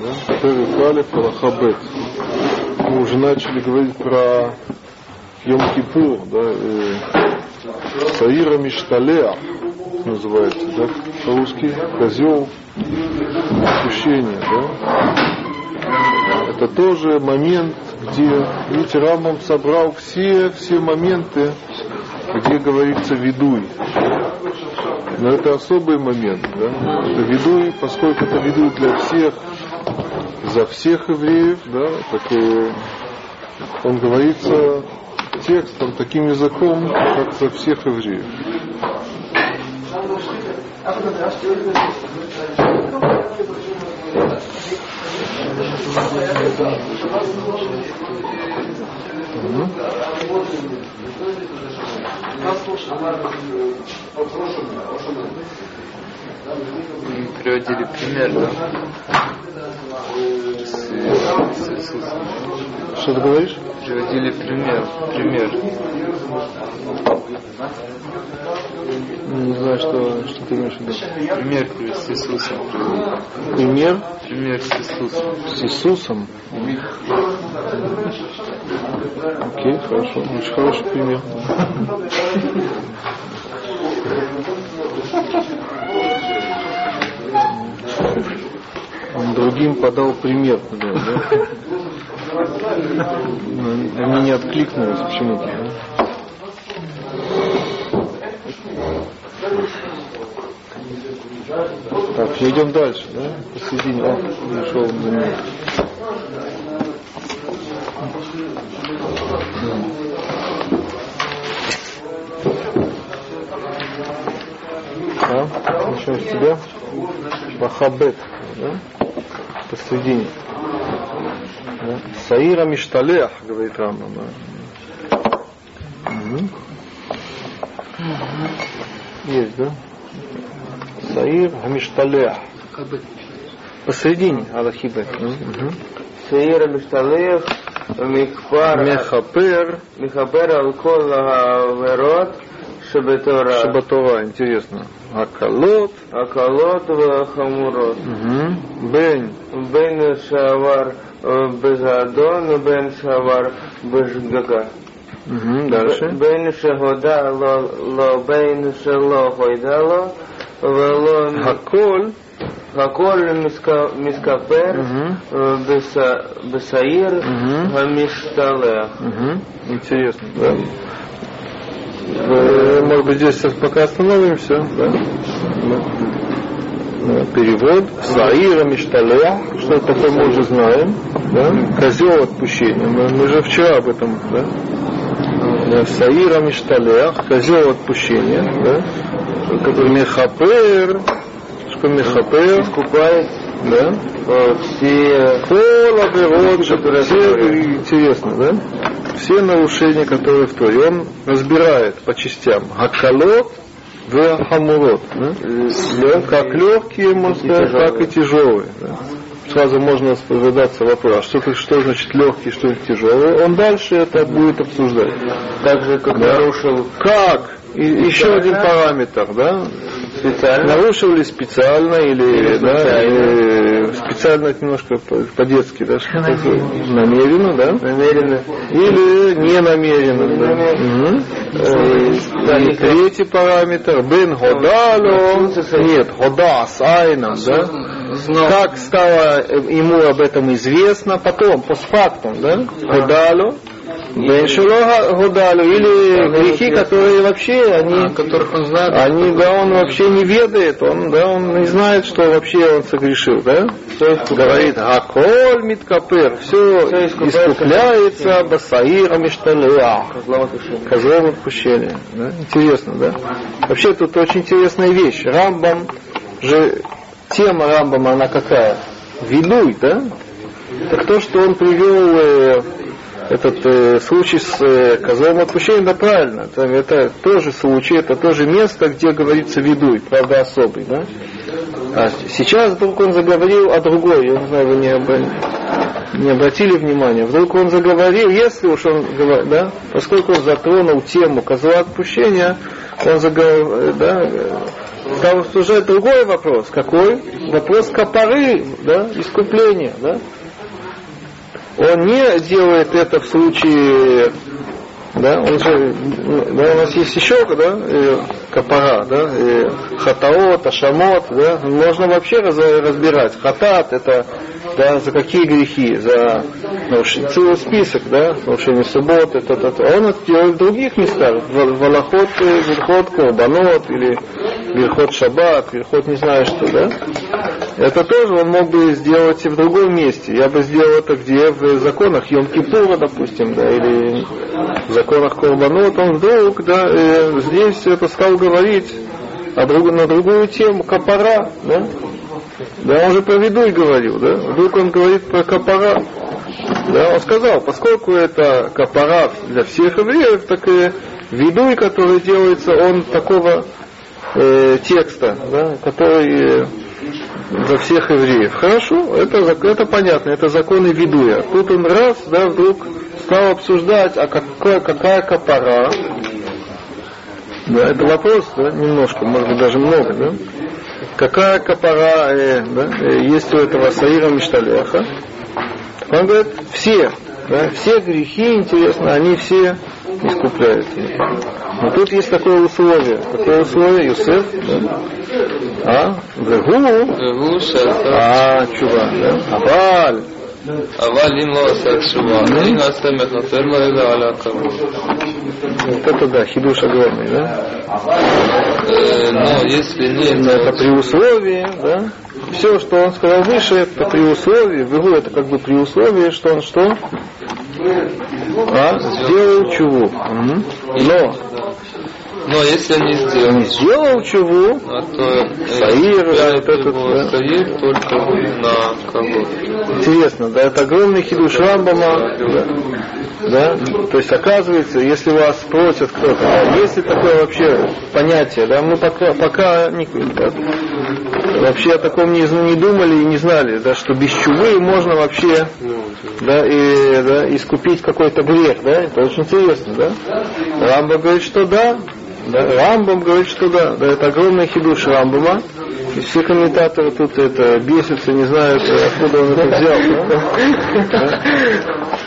Да? Перек Алиф, Мы уже начали говорить про Йом-Кипур, да, э, Саира Мишталеа называется, да, по-русски, козел отпущения, да. Это тоже момент, где, видите, Рамбам собрал все, все моменты, где говорится «ведуй». Но это особый момент, да? Это ведуй, поскольку это ведуй для всех, за всех евреев, да, так и он говорится текстом, таким языком, как за всех евреев. Приводили пример, да? Что ты говоришь? Приводили пример, пример. Не знаю, что, что ты имеешь в виду. Пример с Иисусом. Пример? Пример с Иисусом. С Иисусом? Окей, хорошо. Очень хороший пример. Он другим подал пример, да? Мне не откликнулось почему-то. Да? Так, идем дальше, да? Посередине. О, пришел за мной. Да? Еще с тебя. Бахабет, да? Посередине. Да? Саира Мишталех, говорит Рамбам. Да? Угу. Есть, да? Саир Хамишталех. Посередине Аллахибет. Саир Хамишталех Михпар Мехапер Михапер Алкол Верот Шабетора Шабатова, интересно. Акалот. Акалот Хамурот. Бен. Бен Шавар Безадон, Бен Шавар Бежгага. Дальше. Бен Шагода Ло Бен Шало Хойдало ולא... הכל הכל מסכפר בשעיר המשתלח. Интересно, да? Может быть, здесь сейчас пока остановимся, да? Перевод. Саира Мишталех. Что это такое мы уже знаем. Да? Козел отпущения. Мы, мы же вчера об этом, да? Саира Мишталех. Козел отпущения. Да? Мехапер, что Мехапер, искупает да? все Кола все, интересно, да? Все нарушения, которые в Торе, он разбирает по частям. Хакалот, в хамурот. Да? Как легкие, сказать, так и тяжелые. Да? Сразу можно задаться вопрос, что, что значит легкий, что тяжелый. Он дальше это будет обсуждать. Так же, как да? нарушил. Как? И еще один параметр, да? Специально? Нарушил ли специально или, или да, специально. специально немножко по-детски, да, что намеренно, да? Намеренно. Или не намеренно, да. Угу. И третий параметр, бен годало, нет, года с айном, да? Как стало ему об этом известно, потом, постфактум, да? Годало, Беншило Гудалю, или грехи, которые вообще, они, а, которых он знает, они, да, он вообще не ведает, он, да, он не знает, что вообще он согрешил, да? Все искупает. Говорит, Аколь Миткапер, все, все искупляется Басаиром Ишталеа, козлом отпущения. Да? Интересно, да? Вообще тут очень интересная вещь. Рамбам же, тема Рамбама, она какая? Винуй, да? Так то, что он привел э, этот э, случай с э, козлом отпущения, да правильно, это, это тоже случай, это тоже место, где говорится ведуй, правда особый, да? А сейчас вдруг он заговорил о другой, я не знаю, вы не, об, не обратили внимания, вдруг он заговорил, если уж он говорит, да, поскольку он затронул тему козла отпущения, он заговорил, да, стал обсуждать другой вопрос. Какой? Вопрос копоры, да, искупления, да. Он не делает это в случае да, он же, да, у нас есть еще, да, капара, да, хатаот, ашамот, да, можно вообще раз, разбирать. Хатат это, да, за какие грехи, за нарушение, целый список, да, нарушение субботы, это, это, это. он это делает в других местах, в Валахот, Верхот, Колбанот, или Верхот Шаббат, Верхот не знаю что, да. Это тоже он мог бы сделать и в другом месте. Я бы сделал это где? В законах Йом-Кипура, допустим, да, или в законах Корбанот. Он вдруг, да, э, здесь это стал говорить а друг, на другую тему, капара, да. Да, он же про Видуй говорил, да. Вдруг он говорит про капара. Да, он сказал, поскольку это капара для всех евреев, так и Видуй, который делается, он такого э, текста, да, который за всех евреев. Хорошо, это, это понятно, это законы Видуя. Тут он раз, да, вдруг стал обсуждать, а какая, какая капара. Да, это вопрос, да, немножко, может быть, даже много, да. Какая капара э, да, э, есть у этого Саира Мишталеха? Он говорит, все, да, все грехи, интересно, они все искупляются. Но тут есть такое условие. Какое условие, Юсеф? Да? А? Вегу? А, чува, да? Аваль. אבל אם לא עושה תשובה, אם נעשה מכפר לו אלא על הכבוד. Вот это да, хидуш огромный, да? Э, Но если Но это нет, при условии, да? Все, что он сказал выше, это при условии, вегу это как бы при условии, что он что? А? Сделал чуву. Мгм. Но но если не не сделал, сделал чуву, а то Саир, да, этот, да. Саир только на кого? Интересно, да, это огромный хидуш Рамбама, да, да, то есть оказывается, если вас спросят кто-то, да, есть ли такое вообще понятие, да, мы пока, пока не, вообще о таком не, не думали и не знали, да, что без чувы можно вообще, да, и, да, искупить какой-то грех, да, это очень интересно, да. Рамба говорит, что да, да, Рамбам говорит, что да, да, это огромный хидуш Рамбама. И все комментаторы тут это бесятся, не знают, откуда он это взял.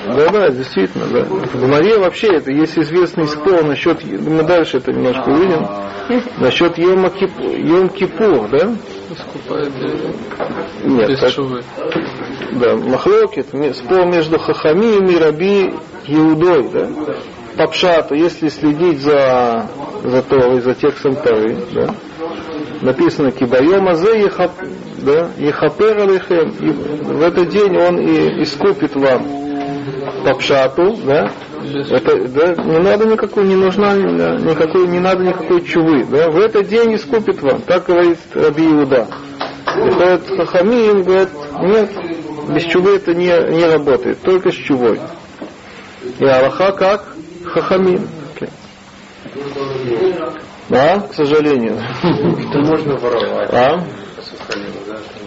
Да, да, действительно, да. В Гумаре вообще это есть известный спор насчет, мы дальше это немножко увидим, насчет Йома Йом Кипур, да? Искупает Нет, так- да, Махлокет, спор между Хахамием и Раби Иудой, да? По пшату, если следить за, за Торой, за текстом Торы, да? Написано Кибайома зе ехап, да? Ехапер алейхем. И в этот день он и искупит вам по пшату, да? Это, да, не надо никакой, не нужна да, никакой, не надо никакой чувы, да? В этот день искупит вам, так говорит Раби Иуда. Приходят хахамим, говорят, нет, без чувы это не, не работает, только с чувой. И Аллаха как? Хахамим. Да, к сожалению. Это можно воровать. А?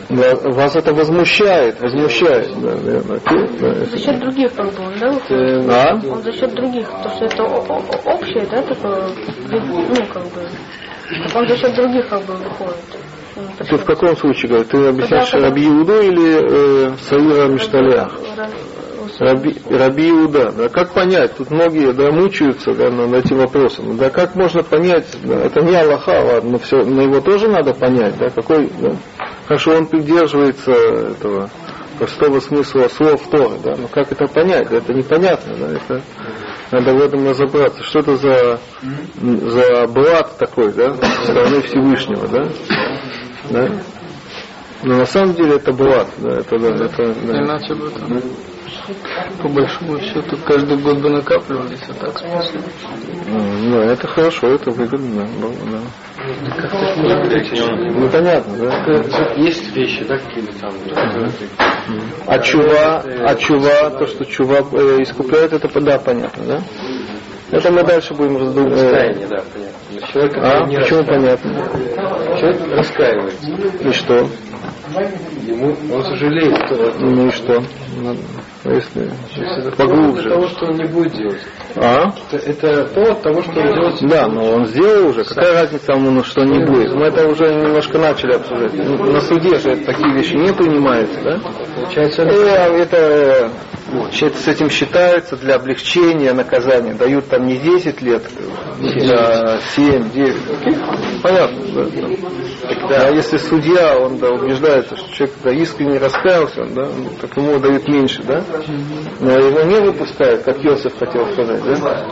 Да, Вас это возмущает, возмущает. Да, наверное. Да, За счет других как бы, он, да, выходит? А? Он за счет других, то что это общее, да, такое, ну, как бы, он за счет других как бы выходит. Ну, Ты в каком случае говоришь? Ты объясняешь Иуду или э, Саира Мишталях? Раби, Раби Иуда. Да, как понять? Тут многие да, мучаются да, над этим вопросом. Да, как можно понять? Да, это не Аллаха, ладно, но, все, но его тоже надо понять. Да, какой, да, хорошо, он придерживается этого простого смысла слов Торы. Да, но как это понять? Да, это непонятно. Да, это, надо в этом разобраться. Что это за, за блат такой, да, со стороны Всевышнего, да? да? Но на самом деле это блат, да, это, да, это, да. Иначе бы там, по большому счету, каждый год бы накапливались, а так спасибо. М, Ну, это хорошо, это выгодно. да, да. Ну, понятно, да? Есть вещи, да, какие-то там, которые ты А чува, а чува, то, что чува э, искупляет, это, да, понятно, да? Это мы дальше будем раздумывать. раскаяние, да, понятно. Но человек, А, не почему понятно? Человек раскаивается. И что? ему он сожалеет, что Ну и что? Ну, Если это поглубже. того, что он не будет делать. А? Это, это повод того, что он делать. Да, но он сделал уже. Какая разница ему, ну, что не будет? Мы это уже немножко начали обсуждать. Ну, На суде же такие вещи не принимаются, да? Получается, Э, это э, щ- с этим считается для облегчения наказания. Дают там не 10 лет, а 7, 9. Понятно, да? А если судья, он да, убеждается, что человек да, искренне раскаялся, да, ну, так ему дают меньше, да? Но его не выпускают, как Йосиф хотел сказать, да?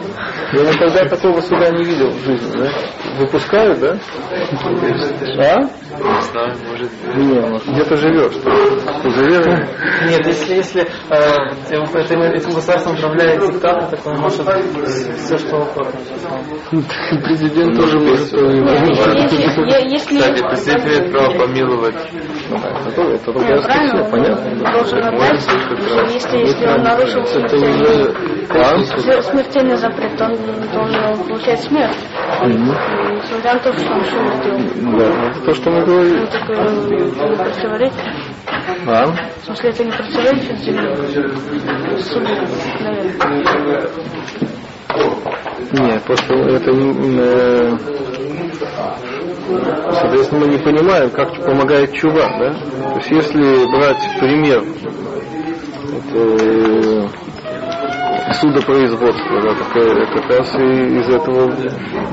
Я никогда такого суда не видел в жизни, да? Выпускают, да? А? Не знаю, может ну, где ты живешь? Ты живешь? Нет, если, если э, этим, этим, государством управляет диктатор, так он может все что угодно. Президент тоже может Если, если, Кстати, президент имеет право помиловать. Это, это Ну, другая правильно, понятно. должен отдать, если, если он нарушил смертельный, смертельный запрет, он должен получать смерть. Несмотря на то, что он сделал. Да, это то, что мы говорили. Ну, противоречит. А? В смысле, это не противоречит наверное. Нет, просто это не... э, Соответственно, мы не понимаем, как помогает чува, да? То есть, если брать пример вот, э, судопроизводства, да, так, э, как раз и из этого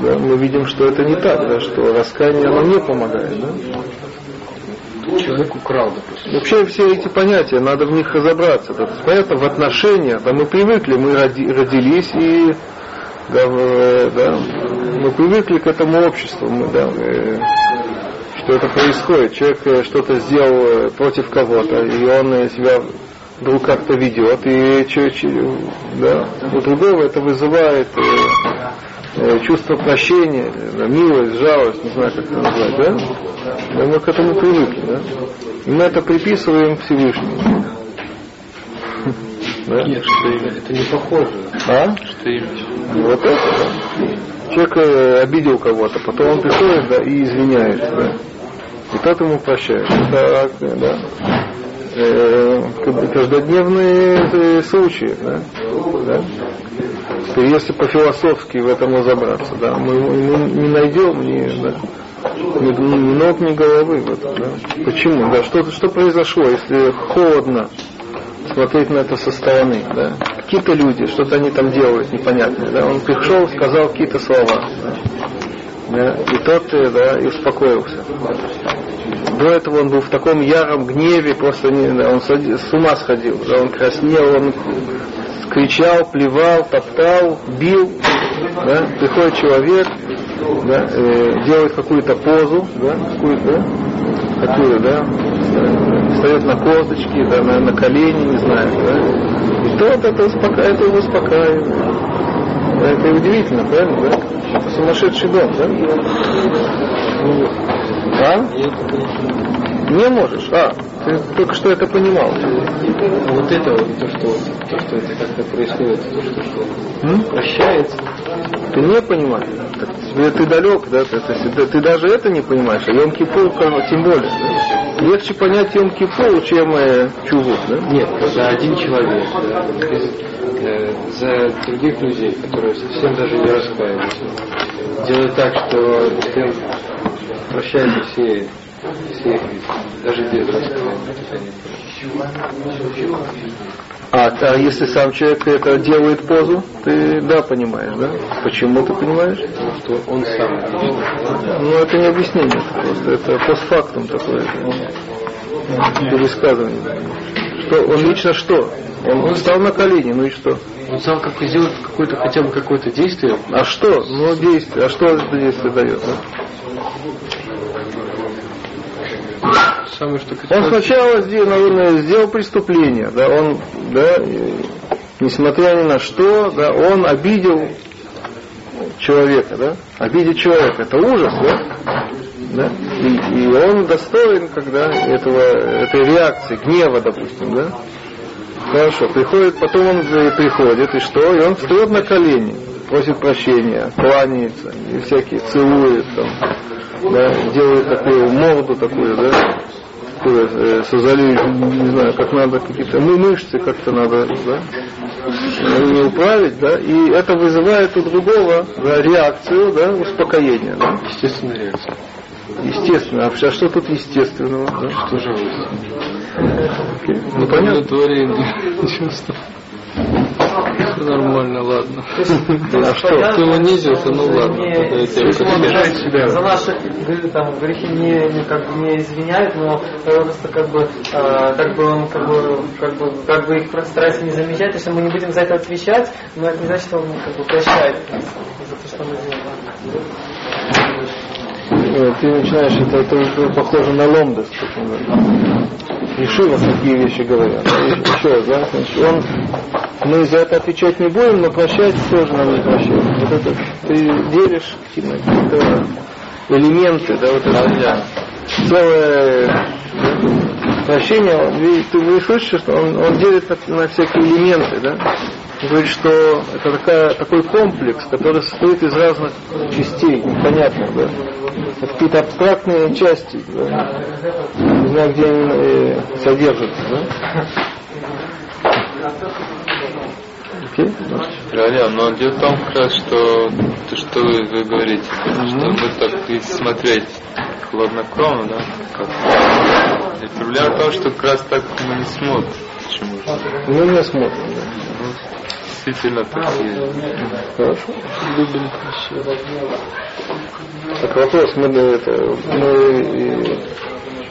да, мы видим, что это не так, да, что раскаяние оно не помогает, да? Человек украл, допустим. Вообще все эти понятия, надо в них разобраться. Да, понятно, в отношениях, да, мы привыкли, мы роди- родились и да, да, мы привыкли к этому обществу, мы, да, э, что это происходит. Человек э, что-то сделал э, против кого-то, и он э, себя вдруг как-то ведет, и да, у другого это вызывает э, э, чувство прощения, милость, жалость, не знаю, как это назвать, да? Да, мы к этому привыкли, да? И мы это приписываем Всевышнему. Да? Нет, что именно? Это не похоже. А? Что именно? Вот это, да. Человек э, обидел кого-то, потом он приходит, да, и извиняется, да. И тот ему прощает. Э, да, э, каждодневные э, случаи, да. да. Теперь, если по-философски в этом разобраться, да, мы, мы не найдем ни, да, ни, ни ног, ни головы в этом, да. Почему? Да, что, что произошло, если холодно смотреть на это со стороны, да. Какие-то люди, что-то они там делают непонятное, да. Он пришел, сказал какие-то слова, да. Да, и тот, э, да, и успокоился. До этого он был в таком яром гневе, просто не, да, он с ума сходил, да, он краснел, он кричал, плевал, топтал, бил, да, приходит человек, да, э, делает какую-то позу, да, какую-то, да, какую, да, встает на косточки, да, на, на колени, не знаю, да, и тот это, успока... это успокаивает. Да, это удивительно, правильно, да? Сумасшедший дом, да? Ну, А? Не можешь? А, ты только что это понимал. А вот это вот, то, что, то, что это как-то происходит, то, что, что М? прощается. Ты не понимаешь. Так тебе ты далек, да? Ты, ты- ты- ты даже это не понимаешь, а Йом-Кипур тем более. да? Легче понять Йом-Кипур, чем э, Чуву, да? Нет, когда один человек да, из- э, за других людей, которые совсем даже не раскаиваются, делает так, что прощается все, даже без А, а если сам человек это делает позу, ты да понимаешь, да? Почему ты понимаешь? Потому что он сам. Ну, это не объяснение, это просто это постфактум такое. Пересказывание. Что, он лично что? Он встал на колени, ну и что? Он сам как сделает какое-то хотя бы какое-то действие, А что? Ну, действие. А что это действие дает? да? Самое что Он сначала сделал, наверное, сделал преступление, да, он, да, несмотря ни на что, да, он обидел человека, да, обидеть человека, это ужас, да, да, и, и он достоин, когда этого, этой реакции, гнева, допустим, да, Хорошо, приходит, потом он приходит, и что? И он встает на колени, просит прощения, кланяется, и всякие целует, там, да, делает такую морду такую, да, мускулы, э, создали, не знаю, как надо, какие-то мы мышцы как-то надо, да, не управить, да, и это вызывает у другого да, реакцию, да, успокоения, да. Естественная реакция. Естественно. А что тут естественного? Да? Что жалость? Ну, понятно. Удовлетворение чувства. Нормально, ладно. А что? Ты унизился, ну ладно. За наши там, грехи не, не, как бы не извиняет, но просто как бы, как бы он как бы, как бы, как бы их старается не замечать, если мы не будем за это отвечать, но это не значит, что он как бы прощает за то, что мы сделали. Э, Ты начинаешь, это, это похоже на ломдес. да. Ешива такие вещи говорят. Еще раз, да, значит, он, мы за это отвечать не будем, но прощать тоже нам не прощает. Вот это ты делишь какие-то элементы, да, вот это целое да, прощение, он, видишь, ты вы слышите, что он, он делит на, на всякие элементы, да? Говорит, что это такая, такой комплекс, который состоит из разных частей, непонятных, да? Это какие-то абстрактные части, да? Не знаю, где они э, содержатся, да? Окей? Галя, но дело в том, как раз, что то, что вы, вы говорите, что мы так и смотреть хладнокровно, да? Как... И проблема в том, что как раз так мы не смотрим. Почему? Мы не смотрим, да. Действительно так есть. Хорошо. Любим Так вопрос, мы, э, это, мы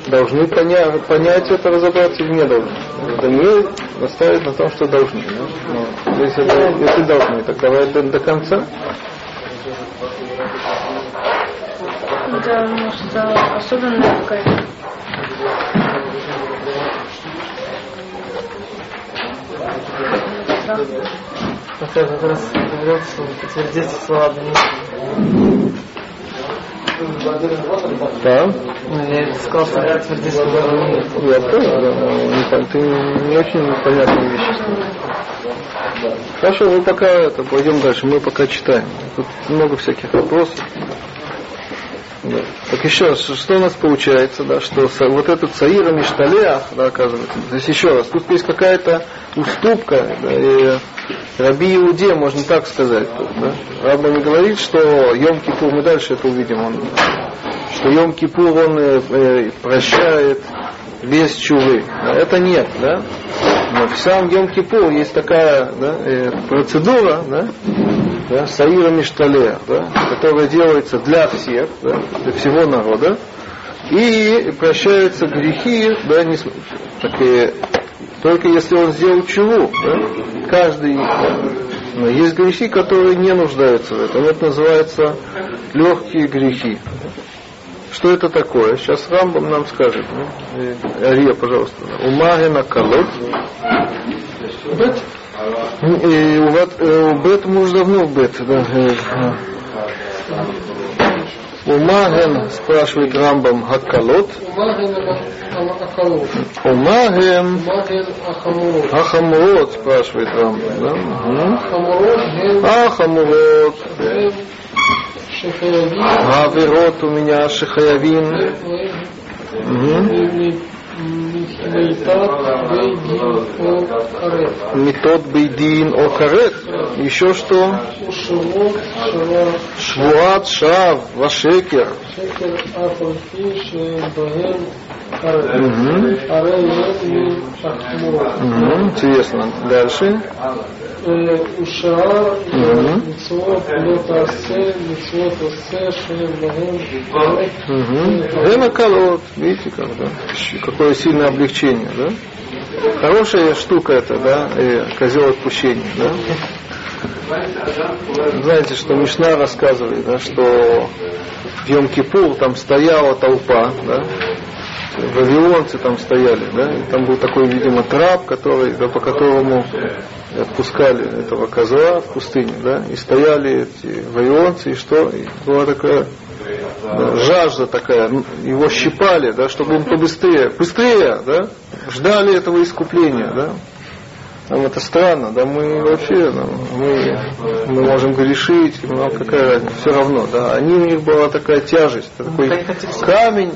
должны поня- понять это, разобраться или не должны. Это не настаивает на том, что должны. да? Но если, если должны, так давай до, до конца. Это, может, особенная какая-то. Да. Я как раз говорил, что подтвердите слова Даниила. Да. Ну, я сказал, что подтвердите слова Даниила. Я понял, да, не пон- ты не очень понятные вещи. Хорошо, мы пока это, пойдем дальше, мы пока читаем. Тут много всяких вопросов. Так еще раз, что у нас получается, да, что вот этот Саира Мишталеах, да, оказывается, то есть еще раз, тут есть какая-то уступка, да, и Раби Иуде, можно так сказать, тут, да. Раба не говорит, что Йом Кипур, мы дальше это увидим, он, что Йом Кипур он э, прощает без чувы. Да, это нет, да. Но в самом Йом Кипур есть такая да, э, процедура, да, да, Саира Мишталея, да, которая делается для всех, да, для всего народа, и прощаются грехи, да, не, так, э, только если он сделал чуву, да, каждый, но есть грехи, которые не нуждаются в этом, это называется легкие грехи. Что это такое? Сейчас Рамбам нам скажет. Э, Ария, пожалуйста. Умагена колод. И бет, э, мы уже давно в бет. Да. э, э. Умаген, спрашивает Рамбам, Хакалот. Умаген, Ахамурот, спрашивает Рамбам. Да? Ахамурот. Аверот у меня Шихаявин. Метод Бейдин Окарет. Еще что? Швуат Шав Вашекер. Мгм. Интересно. Дальше ושאר Мгм. מצוות לא תעשה, מצוות עושה שהם בהם Угу. Гена колод. Видите, как, да? Щ- Какое сильное облегчение, да? Хорошая штука это, да, и козел отпущения, да? Знаете, что Мишна рассказывает, да, что в Йом-Кипур там стояла толпа, да, вавилонцы там стояли, да, и там был такой, видимо, трап, который, да, по которому отпускали этого козла в пустыне, да, и стояли эти вавилонцы, и что, и была такая да, жажда такая, ну, его щипали, да, чтобы он побыстрее, быстрее, да, ждали этого искупления, да. Нам это странно, да, мы вообще, ну, мы, мы можем грешить, нам какая разница, все равно, да. Они у них была такая тяжесть, такой чтобы- камень,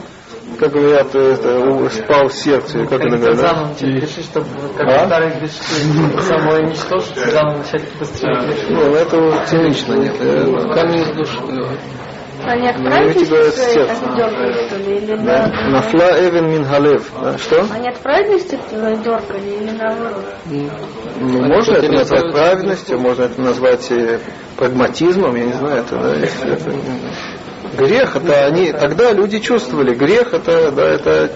как говорят, это, спал в сердце, как это говорят, да? Заново начать грешить, чтобы как А? старые грешки самое уничтожить, заново начать быстрее грешить. Ну, это вот цинично, нет. Камень из души. Они Ну, отправились или Да. на... Нафла Эвен Мингалев. Да, что? Они отправились дергали или наоборот? Ну, можно это назвать праведностью, можно это назвать прагматизмом, я не знаю, это, да, если это, грех, это они, тогда люди чувствовали, грех это, да, это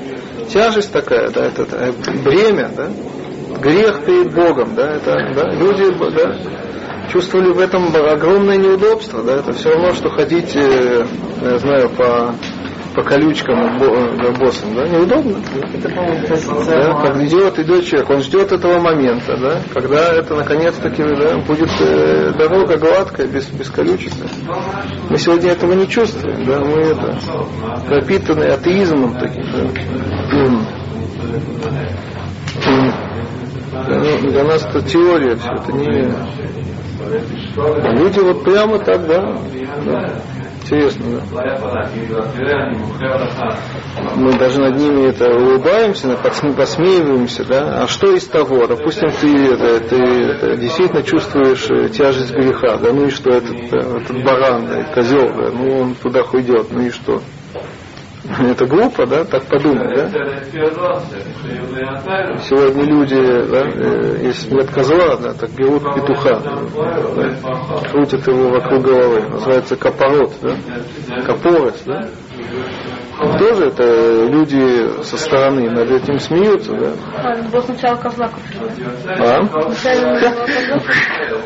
тяжесть такая, да, это, э, бремя, да, грех перед Богом, да, это, да, люди, да, чувствовали в этом огромное неудобство, да, это все равно, что ходить, э, я знаю, по по колючкам бо- э, боссом, да, неудобно. Это, Да, как идет, идет человек, он ждет этого момента, да, когда это наконец-таки да, будет э, дорога гладкая, без, без колючек. да. Мы сегодня этого не чувствуем, да, мы это пропитаны атеизмом таким, да. Для, ну, для нас это теория, все это не... Люди вот прямо так, да, да. Интересно, да. Мы даже над ними это улыбаемся, пос- посмеиваемся, да. А что из того? Допустим, ты, это, ты это, действительно чувствуешь э, тяжесть греха, да, ну и что этот, э, этот баран, да, козел, да, ну он туда уйдет, ну и что? Это глупо, да, так подумать, да? Сегодня люди, да, э, если нет козла, да, так берут петуха, да, крутят его вокруг головы, называется капорот, да, капорос, да. Тоже это люди со стороны над этим смеются, да. Надо было сначала козла купить. А?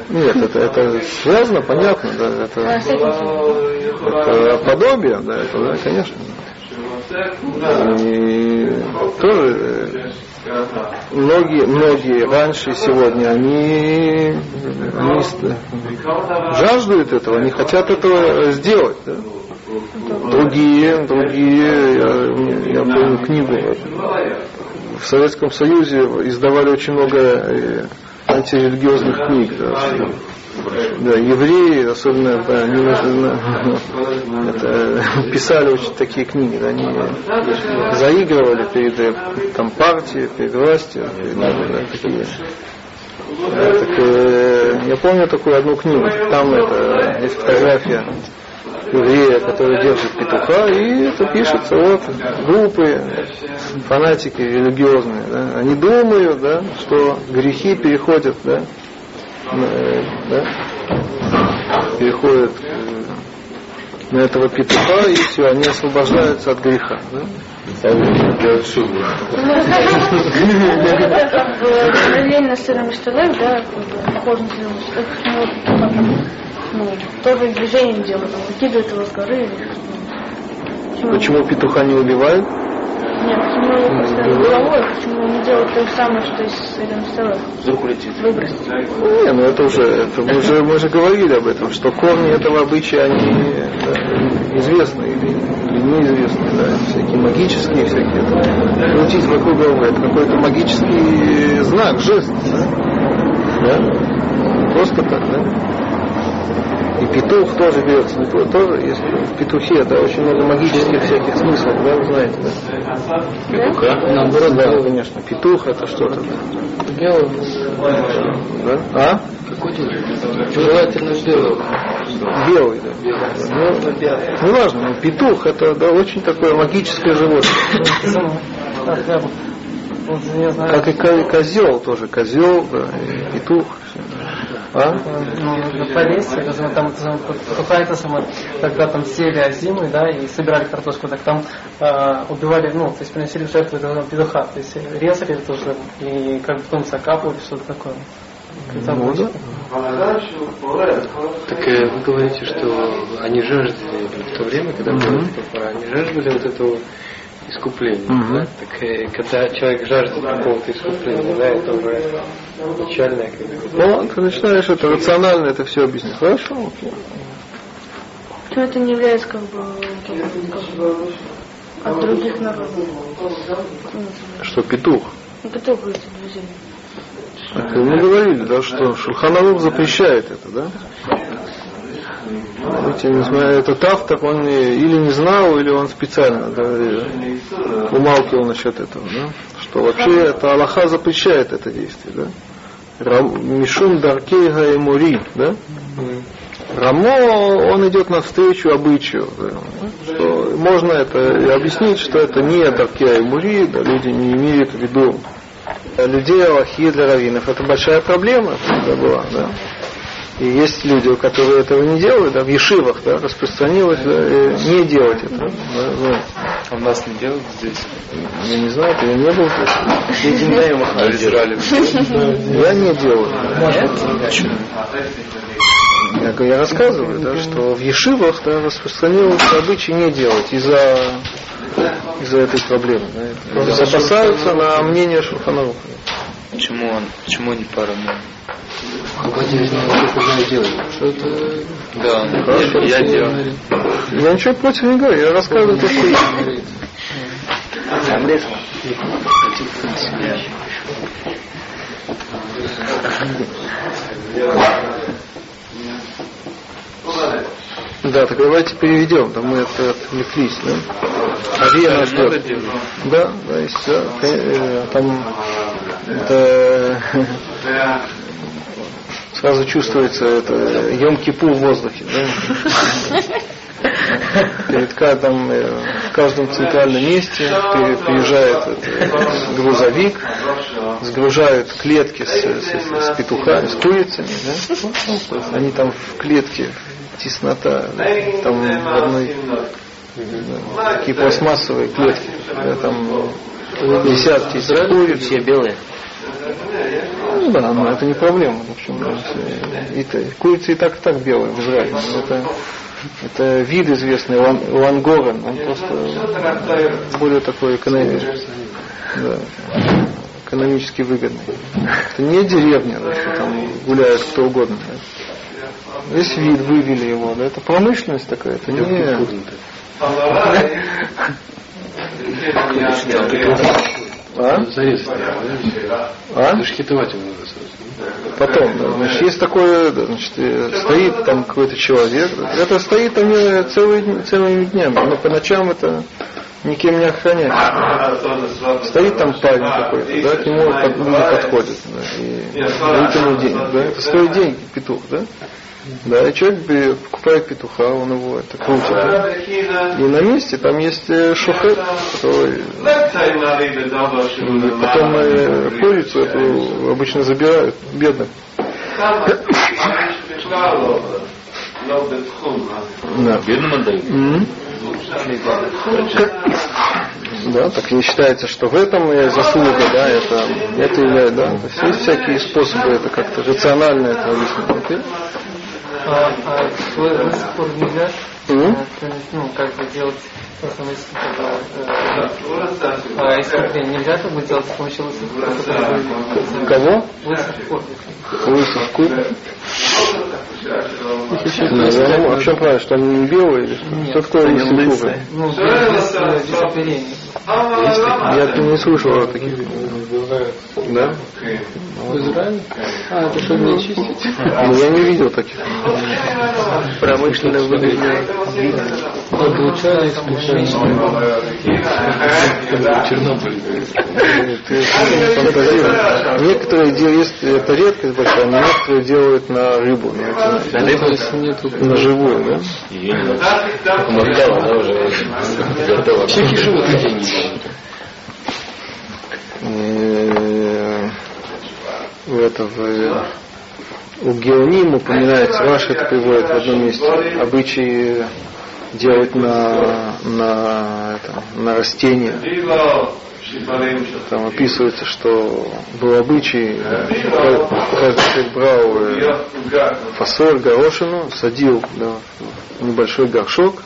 Нет, это, это связано, понятно, да, это, это подобие, да, это, да, конечно. И тоже э, многие, многие раньше и сегодня, они, ст- жаждут этого, они хотят этого сделать. Да? Другие, другие, я, я помню книгу, в Советском Союзе издавали очень много э, антирелигиозных книг. Да, да, евреи, особенно, да, они это, писали очень такие книги, да, они заигрывали перед э, там, партией, перед властью, перед, да, такие. Так, э, я помню такую одну книгу, там это, есть фотография еврея, который держит петуха, и это пишется, вот, группы, фанатики религиозные, да, они думают, да, что грехи переходят, да, э, да, переходят э, на этого петуха, и все, они освобождаются от греха. Да? Параллельно с Иром Шталек, да, похоже на бы, ну, тоже движение делают, выкидывают его с горы. Почему петуха не убивают? Нет, почему его поставили головой, почему не делают то же самое, что и с Иром Шталек? Выбросить. Не, ну это уже, это мы уже, мы же говорили об этом, что корни этого обычая, они да, известны или, или неизвестны, да, всякие магические, всякие, это, крутить вокруг головы, это какой-то магический знак, жест, да, да? просто так, да. И петух тоже берется, не то- тоже, если в петухе, да, очень много магических всяких смыслов, да, вы знаете, да. Петуха? Наоборот, да, конечно, петух это что-то, да. Да? А? Желательно белого. Белый, да. Ну, не важно, но петух это да, очень такое магическое животное. Как и ко- козел тоже, козел, да, и петух. всё. А? ну, Полесье, там это самое, когда там сели зимы, да, и собирали картошку, так там э, убивали, ну, то есть приносили в жертву этого петуха, то есть резали это уже и как бы потом закапывали, что-то такое. Это Ну. Так э, вы говорите, что они жаждали в то время, когда эпоха, они жаждали вот этого искупления. Мгм. да? Так э, когда человек жаждет какого-то искупления, да, это уже начальное как Ну, ты начинаешь это рационально это все объяснять. Хорошо, окей. Почему это не является как бы, как бы от других народов? Что петух. Ну, кто будет движение? Так, мы говорили, да, что Шульханарух запрещает это, да? Видите, несмотря этот автор, он или не знал, или он специально да, умалкивал насчет этого, да? что вообще это Аллаха запрещает это действие. Да? Рам- Даркейга и Мури, да? Рамо, он идет навстречу обычаю. да. Что можно это объяснить, что это не Даркея и Мури, да, люди не имеют в виду людей Аллахи для раввинов. Это большая проблема была. Да? И есть люди, которые этого не делают, да, в ешивах да, распространилось да, э, не делать это. Да, ну, А у нас не делают здесь. я не знаю, я не был здесь. А в Израиле. Я не делаю. Я, я рассказываю, да, что в ешивах да, распространился обычай не делать из-за из-за этой проблемы. Да. Опасаются на мнение Шурханаруха. Почему он, почему не пара мнений? Да, я, я делаю. Я ничего против не говорю, я рассказываю то, что есть. Да, так давайте переведем, да мы это отвлеклись, да? Ария нас ждет. Да, да, есть, да, э, там это сразу чувствуется это Йом-Кипур в воздухе, да? Перед ка- там, э, в каждом центральном месте приезжает это, грузовик, сгружают клетки с, с- с петухами, с курицами, да? Они там в клетке, теснота, там в одной да, такие пластмассовые клетки, да, там десятки куриц. Все белые. Ну да, но это не проблема. В общем, э, и то- курицы и так и так белые в Израиле. Это, это вид известный, лан, лангорен, он просто более такой экономический, да, экономически выгодный. Это не деревня, да, что там гуляет кто угодно. да. Весь вид вывели его, да, это промышленность такая, это не... А? Зарезать. А? Шхитовать его надо сразу. Потом, да, значит, есть такое, да, значит, э, стоит там какой-то человек, это стоит там э, целыми, целыми днями, но по ночам это никем не охраняется. Стоит там парень какой-то, да, к нему под- люди подходят, да, и дают ему денег, да, это стоит деньги, петух, да. Да, и человек покупает петуха, он его это крутит. И на месте там есть э, шухет, который потом э, курицу эту обычно забирают, бедных. Да. Бедным отдают. Да, так и считается, что в этом и заслуга, да, это, это является, да, то есть есть всякие способы это как-то рационально это объяснить. А, а вы до сих пор нельзя, Мгм. э, то есть, ну, как бы делать э, а искупление нельзя как бы делать с помощью лысых кур, которые были- Кого? лысых кур. Ну, а в чем правильно, что они не белые или что? Кто такое лысые куры? Ну, оперения. Я не слышал о таких. Да? В Израиле? А, это чтобы не чистить? Ну, я не видел таких. Промышленно выгодно. Получали исключение. Чернобыль. Некоторые делают, есть это редкость большая, но некоторые делают на рыбу, на, живую, да? Моргала, она уже готова. Всякие животные деньги. В это в, э, у Геоним упоминается, Раш это приводит в одном месте, обычаи делать на, на, это, на растения. Там описывается, что был обычай, каждый человек брал фасоль, горошину, садил да, небольшой горшок,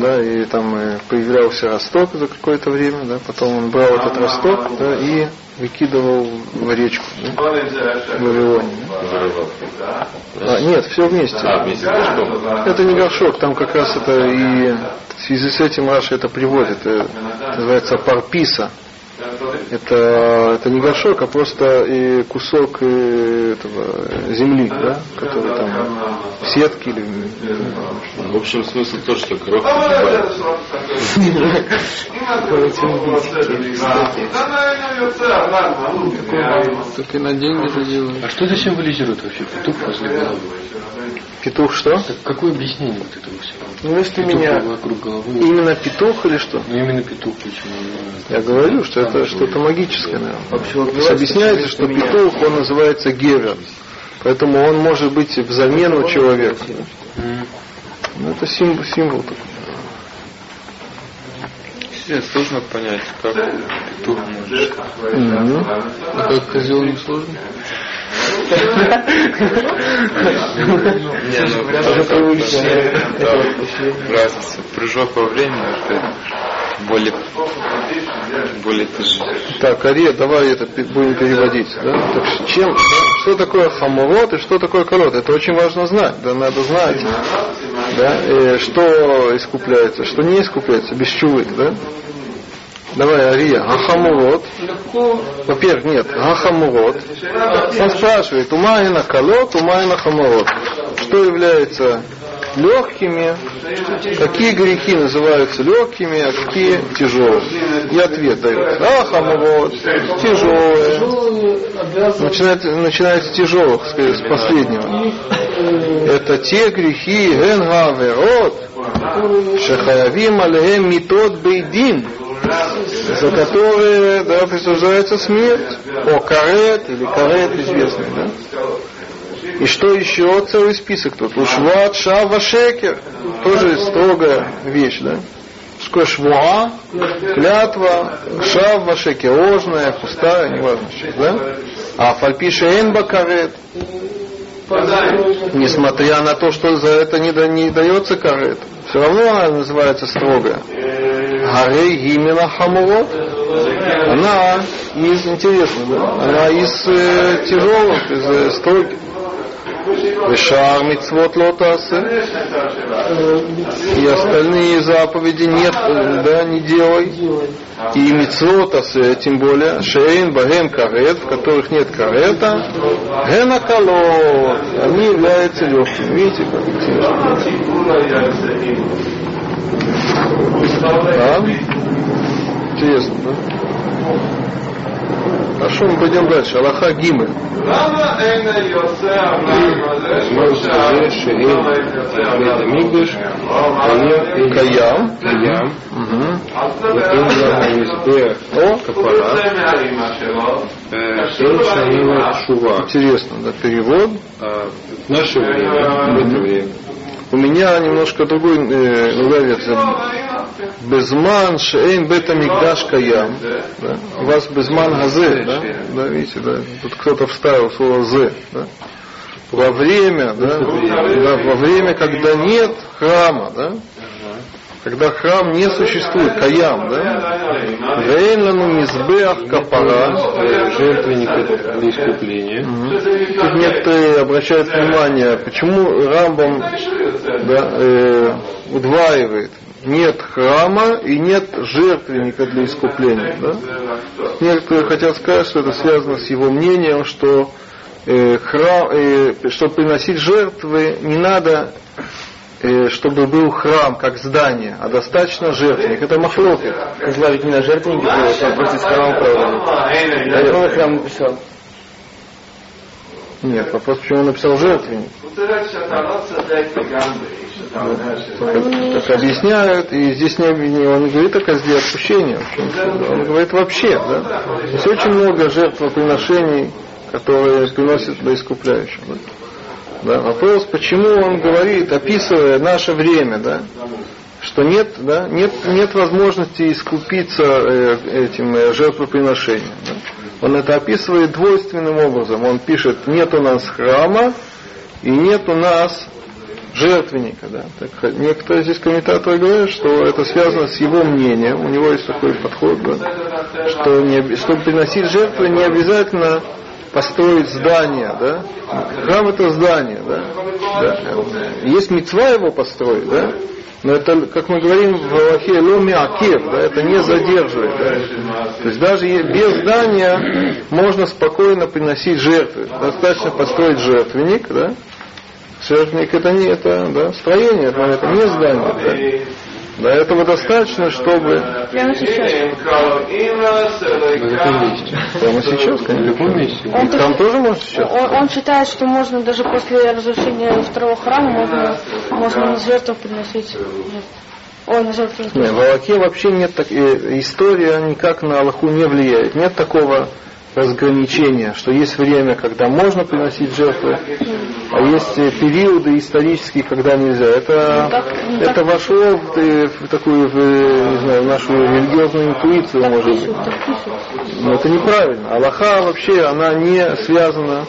да, и там появлялся росток за какое-то время, да, потом он брал этот росток, да, и выкидывал в речку, да, в Вавилоне. да. А, нет, все вместе. А, вместе с горшком. Это не горшок, там как раз это и в связи с этим Раша это приводит. Это называется парписа. Это, это не горшок, а просто и кусок этого земли, да, который там в сетке или В общем, смысл тот, что погибает. Так и на деньги же делают. А что это символизирует вообще? Петух возле головы. петух что? Какое объяснение вот этого всего? Ну если Петух меня вокруг головы. именно петух или что? Ну именно петух почему? Я говорю, что это что-то магическое, наверное. То есть объясняется, что петух, он называется гевер. Поэтому он может быть взамен у человека. Ну, это символ, символ такой. Сейчас сложно понять, как петух может. Мгм. А как козел не сложно? Не, ну. Прыжок во времени это более, более тяжело. Так, Ария, давай это будем переводить. Да? Так чем, что такое хамурот и что такое корот? Это очень важно знать. Да, надо знать, да? э, что искупляется, что не искупляется, без чувы. Да? Давай, Ария, Ахамурот. Во-первых, нет, Ахамурот. Он спрашивает, умайна колот, умайна хамурот. Что является легкими, какие грехи называются легкими, а какие тяжелыми. И ответ дается. Ахамурот, тяжелые. Тяжелые Начинается, начинается с тяжелых, скорее, с последнего. Это те грехи, генгаверот, шахаявим алеем митот бейдин, за которые да, присуждается смерть. О, карет или карет известный, да? И что еще? Целый список тут. Ушват, шава, шекер. Тоже строгая вещь, да? Что швуа, клятва, шава, шекер, ложная, пустая, неважно сейчас, да? А фальпиша энба карет, несмотря на то, что за это не, да- не дается карет, все равно она называется строгая. Гарей Гимена Хамурот, она из, интересно, да? Она из э, тяжелых, из э, строгих. Вешар мицвот лотасы. И остальные заповеди нет, да, не делай. И мицвотасы, тем более, шейн, багем, карет, в которых нет карета, гена колот, они являются легкими. Видите, как интересно? Да? Интересно, да? Хорошо, мы пойдем дальше. Аллаха Гимы. Каям. Интересно, да, перевод. В наше время, в это время, У меня немножко другой э, версия. Безман шейн бета мигдаш каям. Да? У вас безман газе, да? Да, видите, да. Тут кто-то вставил слово зе, да? Во время, да? да, во время, когда нет храма, да? Когда храм не существует, каям, да? Вейнлану мизбеах капара. э, жертвенник для искупления. Тут некоторые обращают внимание, почему Рамбам да, э, удваивает. Нет храма и нет жертвенника для искупления. Да? Некоторые хотят сказать, что это связано с его мнением, что э, храм, э, чтобы приносить жертвы, не надо, э, чтобы был храм как здание, а достаточно жертвенник. Это махлокет. Изловить не на жертвеннике, просто из храма правда. А храм написал? Нет, вопрос, почему он написал жертвенник. Так объясняют, и здесь не, он не говорит о козле отпущения, он говорит вообще, да. Здесь очень много жертвоприношений, которые приносят для искупляющих. Да? Да, вопрос, почему он говорит, описывая наше время, да, что нет, да, нет, нет возможности искупиться э, этим э, жертвоприношением. Да. Он это описывает двойственным образом. Он пишет, нет у нас храма и нет у нас жертвенника. Да. Так, некоторые здесь комментаторы говорят, что это связано с его мнением. У него есть такой подход, да, что не, об- чтобы приносить жертвы, не обязательно построить здание, да? Храм это здание, да? да? Есть мецва его построить, да? Но это, как мы говорим в Аллахе, ломи акев, да, это не задерживает. Да? То есть даже без здания можно спокойно приносить жертвы. Достаточно построить жертвенник, да? Жертвенник это не это, да, строение, это, это не здание. Да? Да, этого достаточно, чтобы... Прямо сейчас. Прямо сейчас, конечно. Он, Там тоже можно сейчас? он, он считает, что можно даже после разрушения второго храма можно, можно на жертву приносить. Ой, на жертву. Не, в Аллахе вообще нет так, э, история никак на Аллаху не влияет. Нет такого разграничения, что есть время, когда можно приносить жертвы, а есть периоды исторические, когда нельзя. Это, так- это так- вошло в, э, в такую, в, э, не знаю, в нашу религиозную интуицию, может быть. Пишут, так пишут. Но это неправильно. Аллаха вообще, она не связана.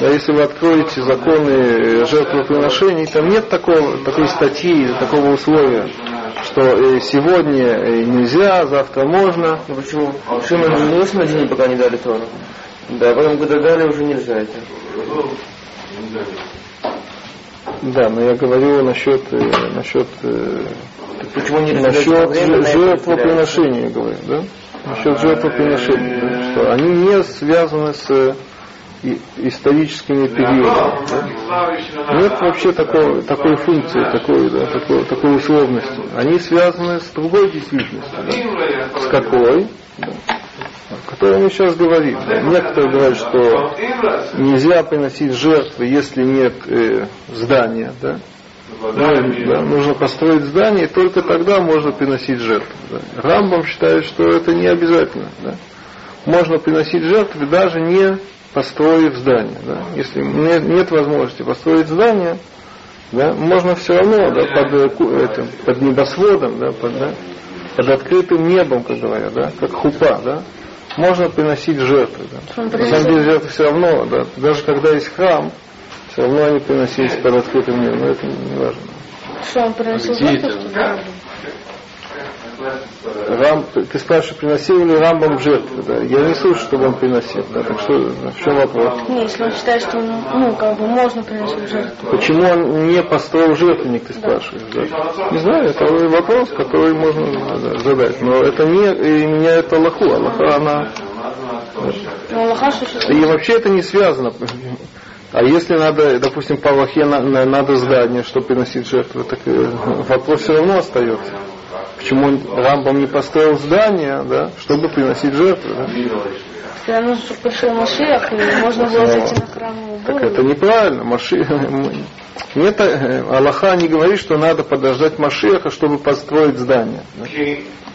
Да, если вы откроете законы э, жертвоприношений, там нет такого, такой статьи, такого условия, что э, сегодня э, нельзя, завтра можно. Ну почему? Шимон не 8 дней, пока не дали Тору. Да, потом когда дали, уже нельзя это. Да, но я говорю насчет, э, насчет, Так почему не насчет на жертвоприношения, говорю, да? Насчет жертвоприношения, да, что они не связаны с историческими периодами. да. Нет вообще такого, такой функции, такой, да, такой, такой условности. Они связаны с другой действительностью. да. С какой? Да. О мы сейчас говорим. Некоторые говорят, что нельзя приносить жертвы, если нет э, здания. Да? Ну, да, нужно построить здание, и только тогда можно приносить жертвы. Да. Рамбам считает, что это не обязательно. Да. Можно приносить жертвы, даже не построив здание. Да. Если нет, нет возможности построить здание, да, можно все равно да, под, э, этим, под небосводом, да, под, да, под открытым небом, как говорят, да, как хупа, да, можно приносить жертвы. Да. На самом деле жертвы все равно, да, даже когда есть храм, все равно они приносились под открытым небом, но это не важно. Что он приносил это? Рам, ты спрашиваешь, приносил ли Рамбам жертвы, да? Я не слышу, чтобы он приносил, да? Так что, в чем вопрос? Не, если он считает, что ну, ну, как бы можно приносить жертву. Почему он не построил жертвенник, ты спрашиваешь, да? Не знаю, это вопрос, который можно да, задать, но это не э, меняет Аллаху, Аллаха, она... Но сейчас... И вообще это не связано. А если надо, допустим, по Аллахе на- на- надо здание, чтобы приносить жертвы, так э, вопрос все равно остается. Почему он- Рамбам не построил здание, да, чтобы приносить жертвы? Да? Нужно, чтобы пришел Машиах, и можно было зайти на храмовую Так это неправильно. Маши... Нет, э, Аллаха не говорит, что надо подождать Машеха, чтобы построить здание. да.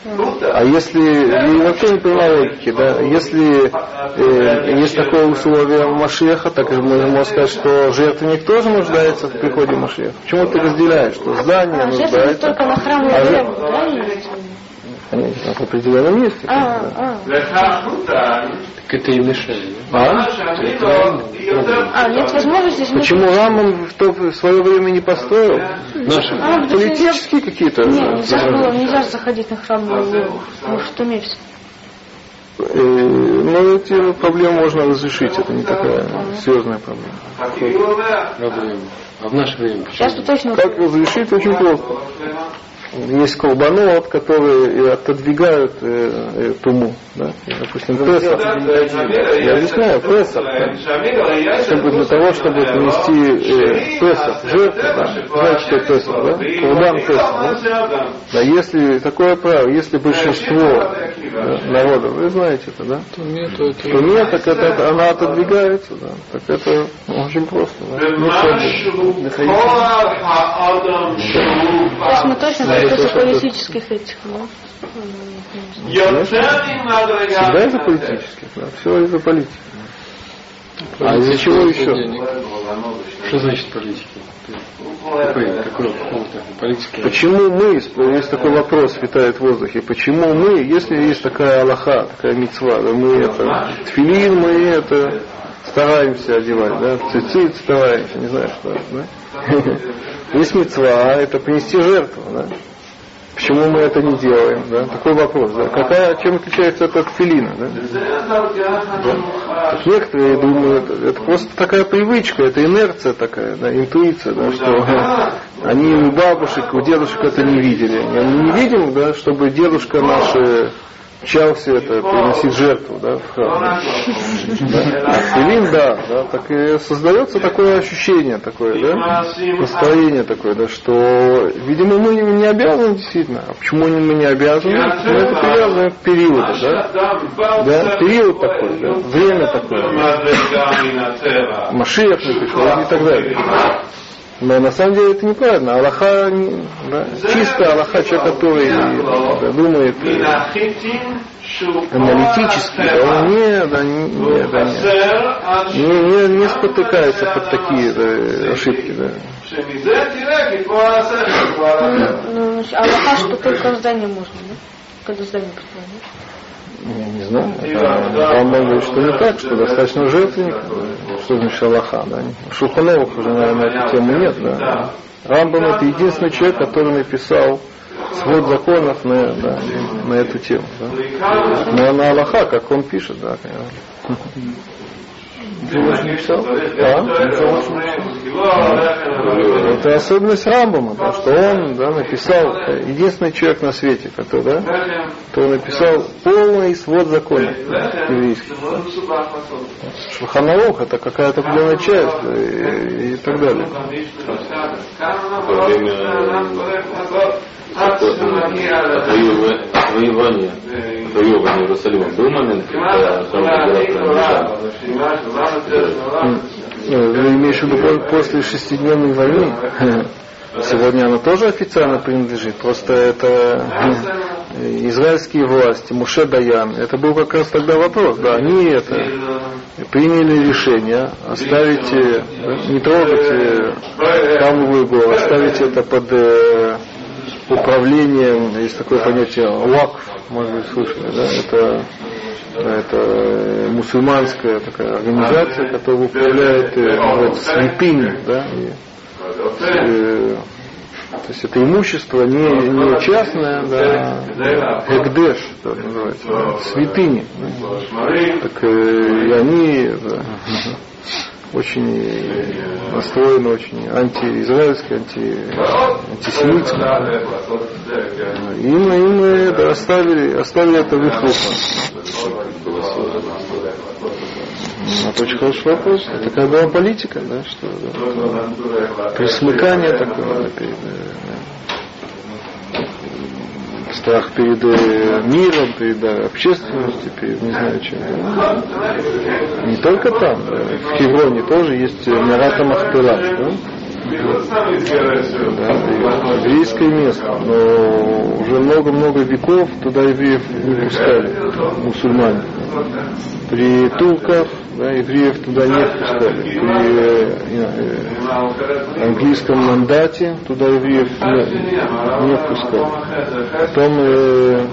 А если, и вообще не понимаю логики, да, если э, есть такое условие Машеха, так мы можем сказать, что жертвенник тоже нуждается в приходе Машеха. Почему ты разделяешь, что здание А, нуждается только на храмовой А горе, конечно, в определенном месте. А, а. Так это и мешает. А? А, нет возможности здесь Почему Раман в, то, в свое время не построил? Наши. А. Политические какие-то? Не, нельзя было, нельзя заходить на гору. Потому что там есть. Э, Ну, эти проблемы можно разрешить, это не такая серьезная проблема. Проблема. А в наше время Сейчас почему? точно... Как разрешить? Очень просто. Есть колбанот, которые и отодвигают э, э, туму. Да? Допустим, Песах. Я объясняю, Песах. Да? Чтобы для того, чтобы принести э, Песах, жертву, да? знаете, что Песах, да? Курбан Песах, да? Да, если такое правило, если большинство да, народа, вы знаете это, да? То нет, то это То нет, так это, она отодвигается, да. Так это очень просто, да. Ну, То есть мы точно против политических этих, ну. Всегда из-за политических, да. Все из-за политики. А из-за чего еще? Что значит политики? Какой, какой, политики? Почему мы, есть такой вопрос, витает в воздухе, почему мы, если есть такая Аллаха, такая мецва, да, мы это, тфилин мы это стараемся одевать, да, цицит стараемся, не знаю что, да. Есть мецва, это принести жертву, да. Почему мы это не делаем? Да? Такой вопрос. Да? Какая, чем отличается это от филина? Да? Да. Так некоторые думают, это просто такая привычка, это инерция такая, да, интуиция, да, что они у бабушек, у дедушек это не видели. Мы не видим, да, чтобы дедушка наши мчался это приносить жертву да, в храм. Да. Да, да, так и создается такое ощущение, такое, да, настроение такое, да, что, видимо, мы не обязаны действительно. А почему мы не обязаны? Мы это привязываем к периоду, да, да, период такой, да, время такое. Да. Машиях написал и так далее. Но на самом деле это неправильно. Аллаха, да, чисто Аллаха, человек, который да, думает аналитически, да, он не, да, не, да, не, не, не, не спотыкается под такие да, ошибки. Да. Ну, Аллаха, что только в здание можно, да? Когда здание построено. Я не знаю. Рамбам говорит, что не так, что достаточно жертвенник. Что значит Аллаха? Да? Шухановых уже, наверное, на эту тему нет. Да? Рамбам это единственный человек, который написал свод законов на, да, на эту тему. Да? Но на Аллаха, как он пишет, да, конечно. Джош не писал? Да? Это особенность Рамбама, да, что он да, написал, единственный человек на свете, который, да, который написал полный свод законов еврейских. Шуханалух это какая-то определенная часть да, и, и так далее. Во время отвоевания, отвоевания Иерусалима. Был момент, когда Вы имеешь в виду после шестидневной войны? Сегодня она тоже официально принадлежит, просто это израильские власти, Муше Даян, это был как раз тогда вопрос, да, они это приняли решение оставить, не трогать Камовую гору, оставить это под управлением, есть такое понятие ЛАК, может быть, слышали, да, это, это мусульманская такая организация, которая управляет, называется, святыней, да, и, и, то есть это имущество не, не частное, да, Экдеш, да, называется, да, святыни. Так и они да, очень настроены, очень антиизраильски, анти, антисемитски. Им, им да, оставили, оставили это в их руках. Это очень хороший вопрос. Это такая была политика, да, что да, присмыкание такое да, перед, да, страх перед миром, перед общественностью, перед не знаю чем. Не только там, да, в Хевроне тоже есть Мирата Махпилат, да? Еврейское место, но уже много-много веков туда евреев не пускали, мусульмане. При турках да, евреев туда не пускали. При э, английском мандате туда евреев не, не пускали. Потом э,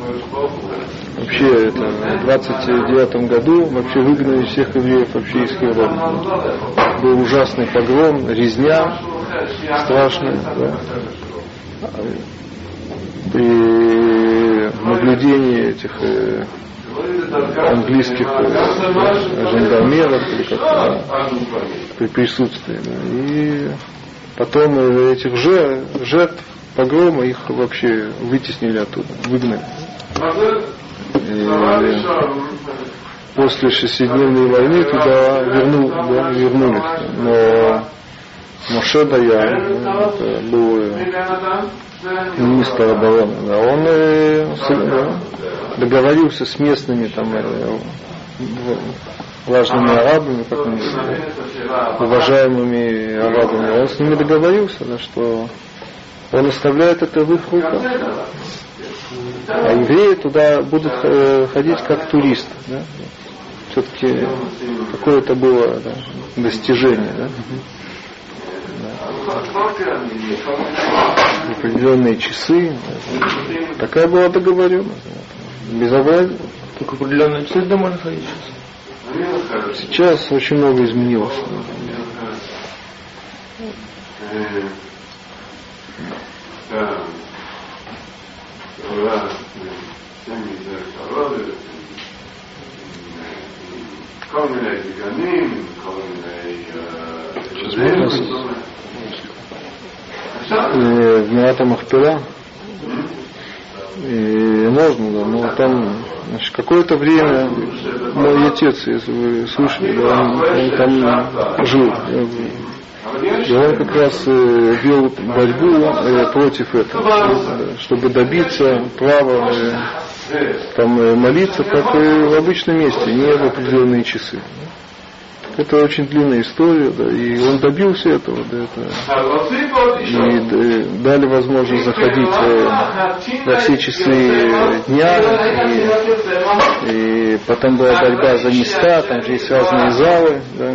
вообще это, в 29 году вообще выгнали всех евреев вообще из Хеврона. Был ужасный погром, резня страшная. Да. При наблюдении этих э, английских э, жандармеров или как-то да, при присутствии. Да. И потом этих же жертв погрома их вообще вытеснили оттуда, выгнали. И после шестидневной войны туда верну, да, вернулись. Но Моше Даян, был министр обороны, да, он э, да, договорился с местными там э, важными арабами, как да, уважаемыми арабами, он с ними договорился, да, что он оставляет это в их руках. А евреи туда будут э, ходить как туристы. Да? Все-таки какое-то было да, достижение. Да? Определенные часы. Такая была договоренность. Безобразие. Только определенные часы дома можно ходить сейчас. Сейчас очень много изменилось. כל מיני דגנים, כל מיני... Сейчас можно с- э, в Мирата Махпила. И можно, да, но там значит, какое-то время мой отец, если вы слышали, да, он, он там жил. э, И он как раз э, вел борьбу э, против этого, да, чтобы добиться права э, там э, молиться, как и в обычном месте, не в определенные часы. Это очень длинная история, да, и он добился этого, да, это и э, дали возможность заходить э, во все часы дня, и, и потом была борьба за места, там же есть разные залы, да,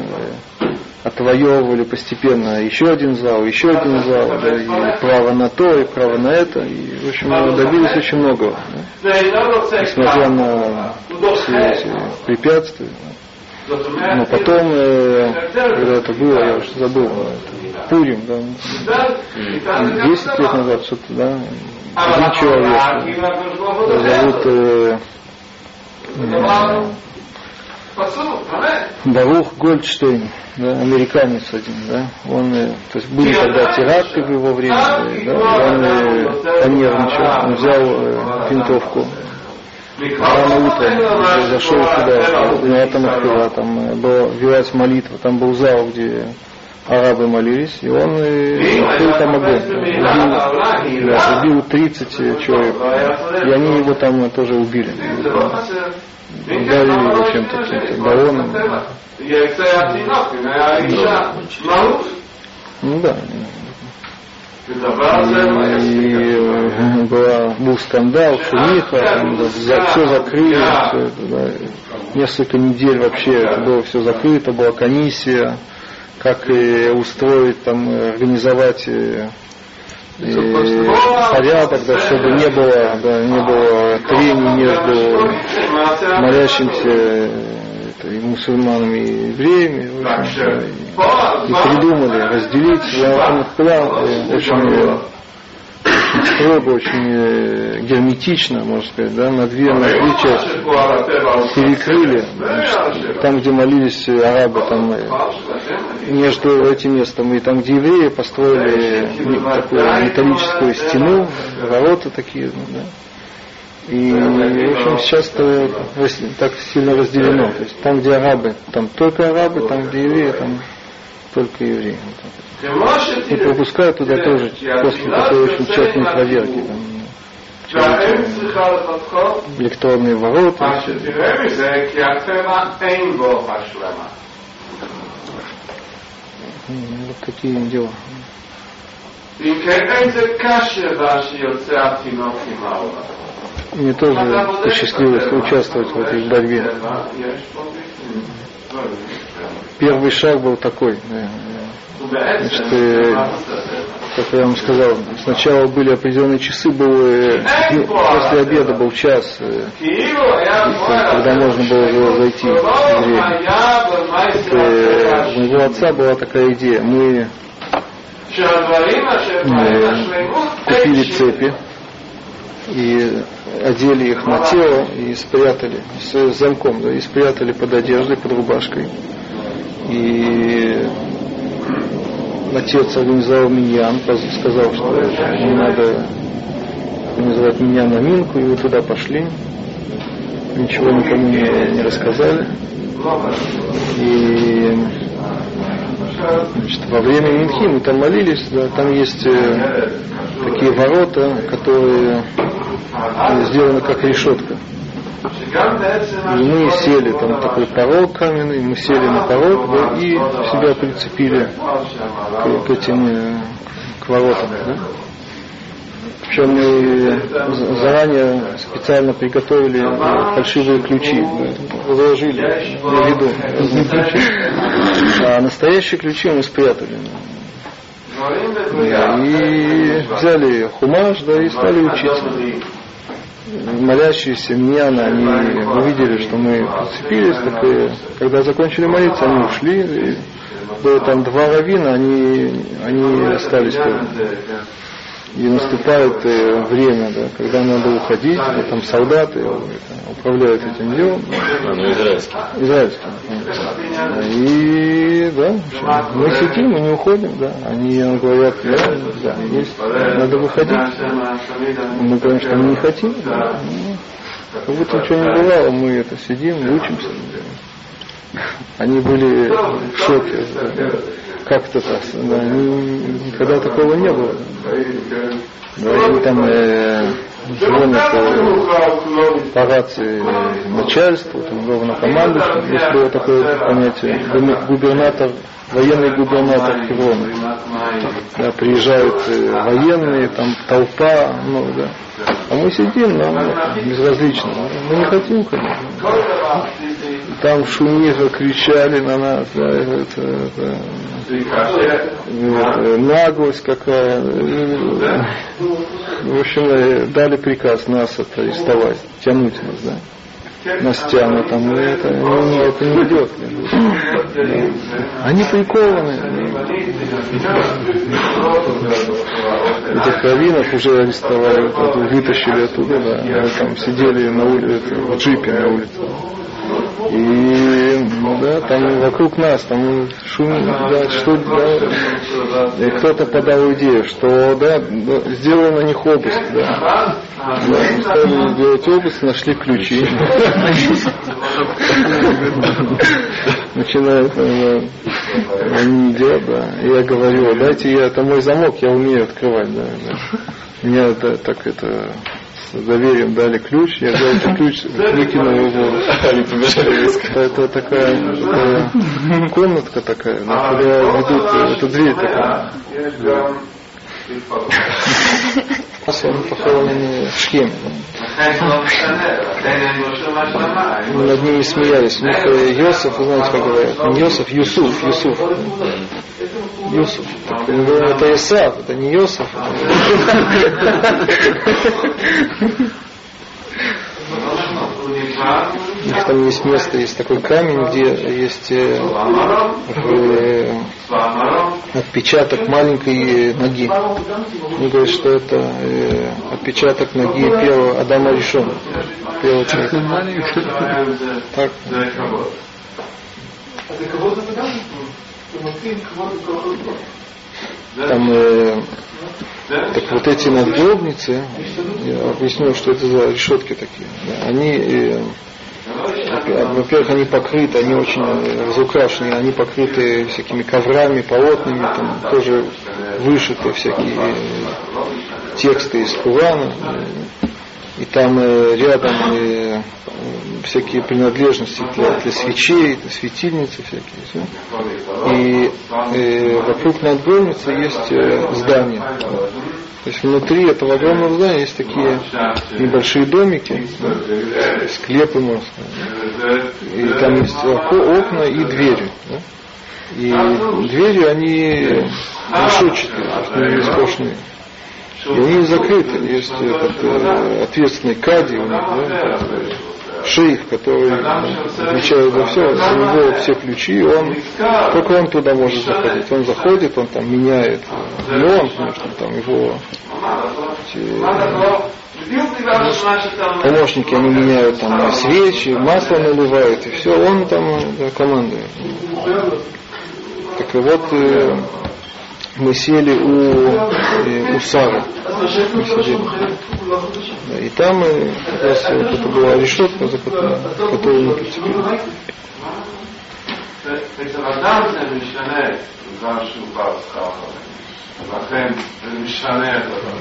э, отвоевывали постепенно еще один зал, еще один зал, да, и право на то, и право на это, и, в общем, добились очень многого, да, несмотря на все эти препятствия. Но потом, э, когда это было, я уже забыл, э, это Пурим, да, 10 лет назад что-то, да, один человек, да, зовут э, э, Барух Гольдштейн, да, американец один, да, он, э, то есть были тогда теракты в его время, э, да, он э, понервничал, он взял э, винтовку, рано утром зашел туда, на этом открыла, там э, была, велась молитва, там был зал, где арабы молились, и он э, открыл там огонь, убил, да, убил 30 человек, и они его там э, тоже убили, ударили его чем-то, каким-то баллоном, ну да, и э, была, был скандал, шумиха, за, все закрыли, все это, да. несколько недель вообще это было все закрыто, была комиссия, как и устроить, там, организовать э, и порядок, да, чтобы не было, да, не было трений между молящимся это, и мусульманами, и евреями, в общем, и, и придумали разделить очень, э, очень строго, очень э, герметично, можно сказать, да, на две, на две части перекрыли, значит, там, где молились арабы, там э, между этим местом и там, где евреи построили такую металлическую стену, ворота такие, ну, да. И, в общем, сейчас так сильно разделено. То есть там, где арабы, там только арабы, там, где евреи, там только евреи. Вот. Ну, и пропускают туда тоже после такой очень тщательной проверки. Там, электронные ворота. Ну, вот такие дела. Мне тоже посчастливилось участвовать в этой борьбе. Первый шаг был такой. Наверное. Значит, э, как я вам сказал, сначала были определенные часы, было, ну, после обеда был час, э, когда можно было зайти в так, э, У моего отца была такая идея. Мы э, купили цепи и одели их на тело и спрятали с замком, да, и спрятали под одеждой, под рубашкой. И отец организовал миньян, сказал, что не надо организовать миньян на Минку, и мы туда пошли. Ничего никому не, не рассказали. И Значит, во время Минхи мы там молились, да, там есть э, такие ворота, которые сделаны как решетка. И мы сели, там такой порог каменный, мы сели на порог да, и себя прицепили к, к этим э, к воротам. Да? Причем мы заранее специально приготовили фальшивые ключи, заложили на виду разные ключи, а настоящие ключи мы спрятали. И взяли хумаж, да, и стали учиться. Молящиеся миньяны, они увидели, что мы прицепились, так и когда закончили молиться, они ушли. И было там два равина, они, они остались тоже. И наступает э, время, да, когда надо уходить, да, там солдаты управляют этим делом. А, ну, израильский. Израильский. да. И да, мы сидим, мы не уходим, да. Они нам говорят, да, да, есть, надо выходить. Мы говорим, что мы не хотим. Да. Ну, Как будто ничего не бывало, мы это сидим, учимся. Они были в шоке. да. Как это так? Да, ни- никогда такого не было. Да, и там э, звонят э, по рации начальству, там главнокомандующему, есть такое понятие, губер- губернатор, военный губернатор Хеврона. Да, приезжают э, военные, там толпа, ну да. А мы сидим, нам безразлично. Мы не хотим ходить. Там шумиха кричали на нас, да, это, это, э, наглость какая. В общем, э, дали приказ нас это арестовать, тянуть нас, да. Нас тянут там, и это, не, это не идет. Да. Они прикованы. Этих раввинов уже арестовали, вытащили оттуда, да, там сидели на улице, в джипе на улице. И да, там вокруг нас, там шум, да, что да, и кто-то подал идею, что да, сделай на них обыск, да. Да, стали делать обыск, нашли ключи. Начинают э, они едят, да. Я говорю, дайте я, это мой замок, я умею открывать, да. Мне это так это доверием дали ключ, я взял этот ключ, выкинул его. Они побежали. Это, такая, такая комнатка такая, да, куда ведут, это дверь такая. Они похоронены в Шхеме. Мы над ними смеялись. У них э, Йосиф, вы знаете, как говорят? Не Йосиф, Юсуф, Юсуф. Юсуф. Так, мы говорим, это Исаф, это не Йосиф. Них там есть место, есть такой камень, где есть э, э, отпечаток маленькой ноги. Они говорят, что это э, отпечаток ноги первого Адама Ришона, первого человека. Так. Там, э, так вот эти надгробницы, я объясню, что это за решетки такие. Они, э, во-первых, они покрыты, они очень разукрашены, они покрыты всякими коврами, полотнами, там тоже вышиты всякие э, тексты из Курана. Э, И там э, рядом э, всякие принадлежности для, для свечей, светильницы всякие. всё. И э, вокруг надгробницы есть э, здание. То есть внутри этого огромного здания есть такие небольшие домики, да, склепы, можно сказать. И там есть окна и двери. да. И двери, они решетчатые, то есть И они закрыты. Есть этот э, ответственный кади у них, да, шейх, который отвечает за все, у него все ключи, он только он туда может заходить. Он заходит, он там меняет, не он, конечно, там его помощники, они меняют там свечи, масло наливают, и все, он там да, командует. Так и вот э, мы сели у, э, у Сары. Мы сидели. Да, и там и как раз вот это была решетка, за которую мы прицепили.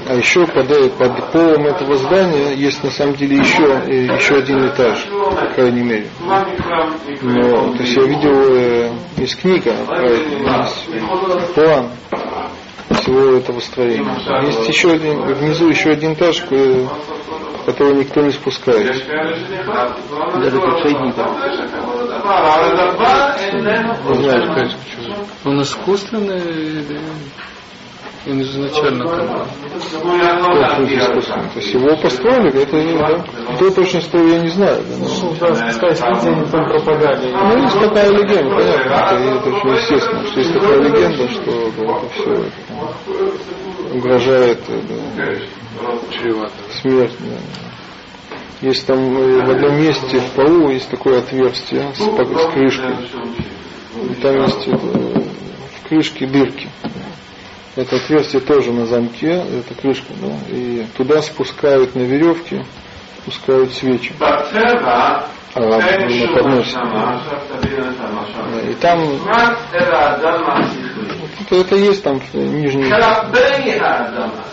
А еще под, под полом этого здания есть на самом деле еще, э, еще один этаж, по крайней мере. Но, то есть я видел, э, из книга, есть план всего этого строения. Есть еще один, внизу еще один этаж, которого никто не спускает. Даже подшипника. Не знаю, конечно, почему. Он искусственный он изначально там Тот путь искусственный. То есть его построили, это не, да? Кто точно строил, я не знаю. Да, но- Ну, да, сказать, они там пропагали. Ну, есть такая легенда, понятно, это, это очень естественно, что есть такая легенда, что да, это все угрожает э, да, смерть. да. Есть там э, в одном месте в полу есть такое отверстие с, с крышкой. И там есть это, э, в крышке дырки. Это отверстие тоже на замке, это крышка, да, и туда спускают на веревке, спускают свечи. А, на подносе. И там... Это, это есть там э, нижний...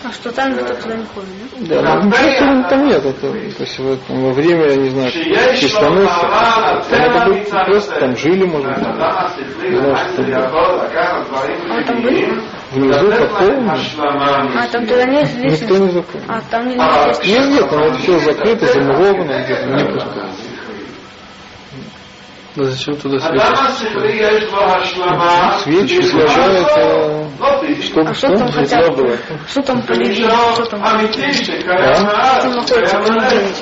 А что там никто туда не ходит, да? Да, ну, ну там, там нет, это, то есть там, во время, я не знаю, чистоносца, там, это, просто там жили, может быть, не знаю. А там были? Внизу такого. А, там туда не известно. Никто не заходит. А, там не известно. Нет, известно, вот все закрыто, замуровано, где-то не пускают. Да зачем туда свечи? Свечи сложают, чтобы а что, там хотя было. Что там по? Что там? А? Что а? находится по легенде?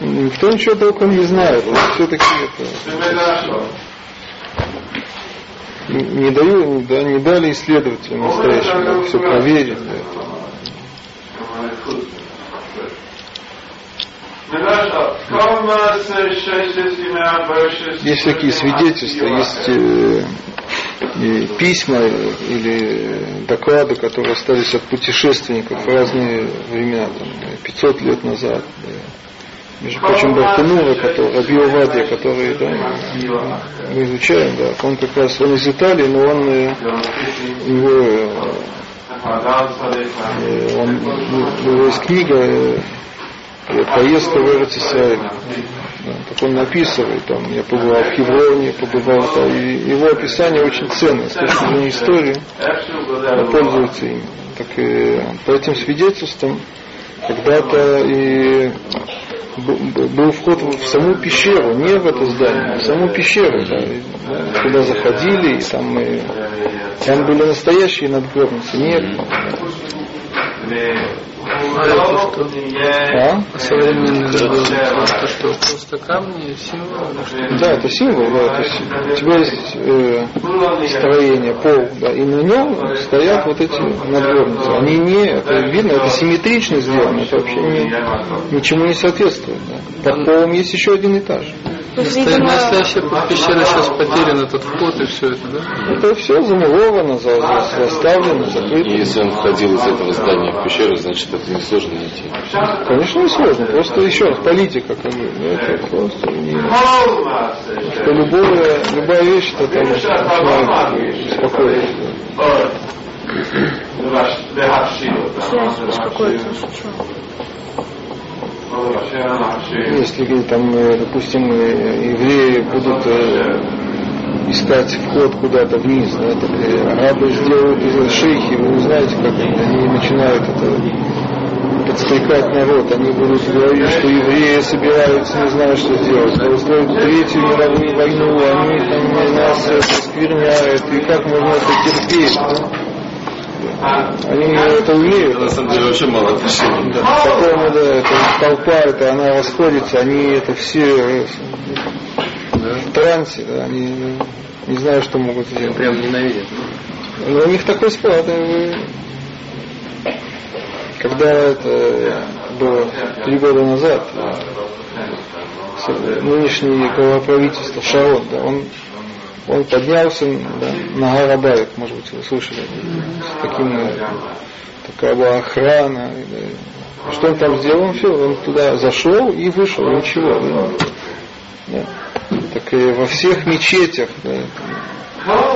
Никто ничего толком не знает. Вот все-таки это не даю, да, не дали исследователям настоящим все проверить. да. Есть такие свидетельства, есть э, э, письма или доклады, которые остались от путешественников в разные времена, там, э, 500 лет назад. да. Между прочим, Бартанура, который, Раби Овадия, который да, мы изучаем, да, он как раз, он из Италии, но он, э, у него, э, э, он, у него есть книга «Поездка в Эрцисраиль». Да, так он написывает, там, я побывал в Хевроне, побывал, да, и его описание очень ценное с точки зрения истории, пользуется им. Так и по этим свидетельствам когда-то и был вход в саму пещеру, не в это здание, а в саму пещеру, да, и, да, куда заходили, и там, и, там были настоящие надгробницы, А? Современный надгробницы, это что, просто камни, что? Да, это символ, да, то есть у тебя есть э, строение, пол, да, и на нем стоят вот эти надгробницы. Они не, это видно, это симметрично сделано, это вообще не, ничему не соответствует. Да. Под полом есть еще один этаж. Видимо, Настоящая пещера сейчас потерян этот вход и все это, да? Это все замуровано, за- за- заставлено, закрыто. Если он входил из этого здания в пещеру, значит это несложно найти. Конечно, не сложно, просто еще раз, политика, как бы, ну, это просто не... Что любое, любая вещь, это там начинает беспокоить. связь беспокоится. Что? Если там, э, допустим, э, евреи будут э, искать вход куда-то вниз, да, так арабы сделают из шейхи, вы знаете, как они, начинают это подстрекать народ, они будут говорить, что евреи собираются, не знаю, что сделать, что устроить третью мировую войну, они там нас это скверняют, и как можно это терпеть, да? Они это умеют. На самом деле вообще мало отношений. Потом да, эта толпа, это она расходится, они это все э, в трансе, да, они не знаю, что могут сделать. Прям ненавидят. Но у них такой склад. Когда это было три года назад, с- нынешний глава правительства Шарон, да, он, он поднялся да, на Гарабайт, может быть, вы слышали, с таким, такая была охрана. да. Что он там сделал? Он все, он туда зашел и вышел, ничего. Да. Да. Так и во всех мечетях да,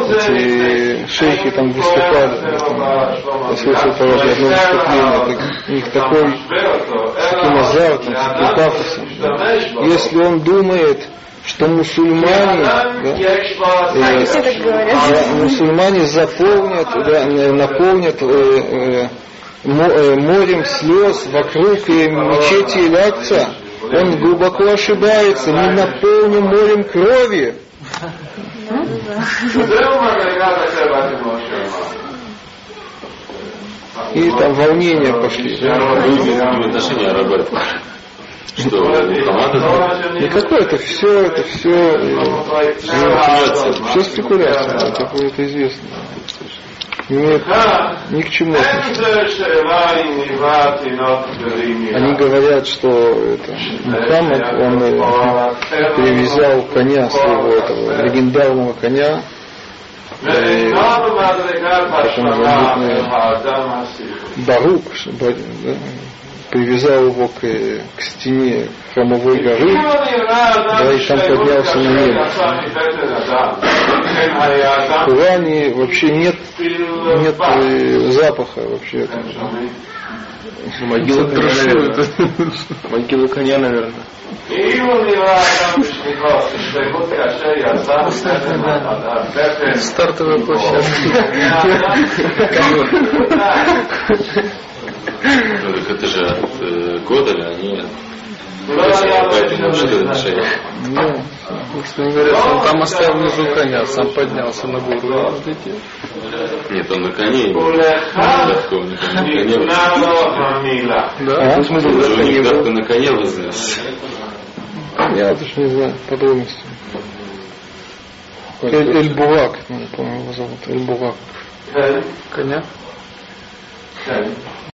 эти шейхи там выступали, да, там, я слышал по одно выступление, так, у них такой, с таким азартом, с таким пафосом. да. Если он думает, что мусульмане, да, э, мусульмане заполнят, да, э, наполнят э, э, э, морем слез вокруг и мечети и лакца, он глубоко ошибается, не наполним морем крови. И там волнения пошли. Отношения что, команда? какое это все, это все, спекуляция. Все спекуляция, такое это известно. Нет, ни к чему. Они говорят, что это, Мухаммад, он э, привязал коня своего этого легендарного коня Барук, да, привязал его к, к стене храмовой горы, да, и там поднялся на небо. В Коране вообще нет, нет э, запаха вообще. Там, Могила коня, наверное. Могила коня, наверное. Стартовая площадка. Это же от э, Годеля, а ну, ну, они поэтому что? Ну, собственно говоря, он там оставил внизу коня, а сам поднялся на гору. Вот Нет, он на коне. Давка у них на коне. Да, а? у них давка на коне вознес. Я точно не знаю подробности. Э, Эль-Бурак, по-моему, его зовут. Эль-Бурак. Коня?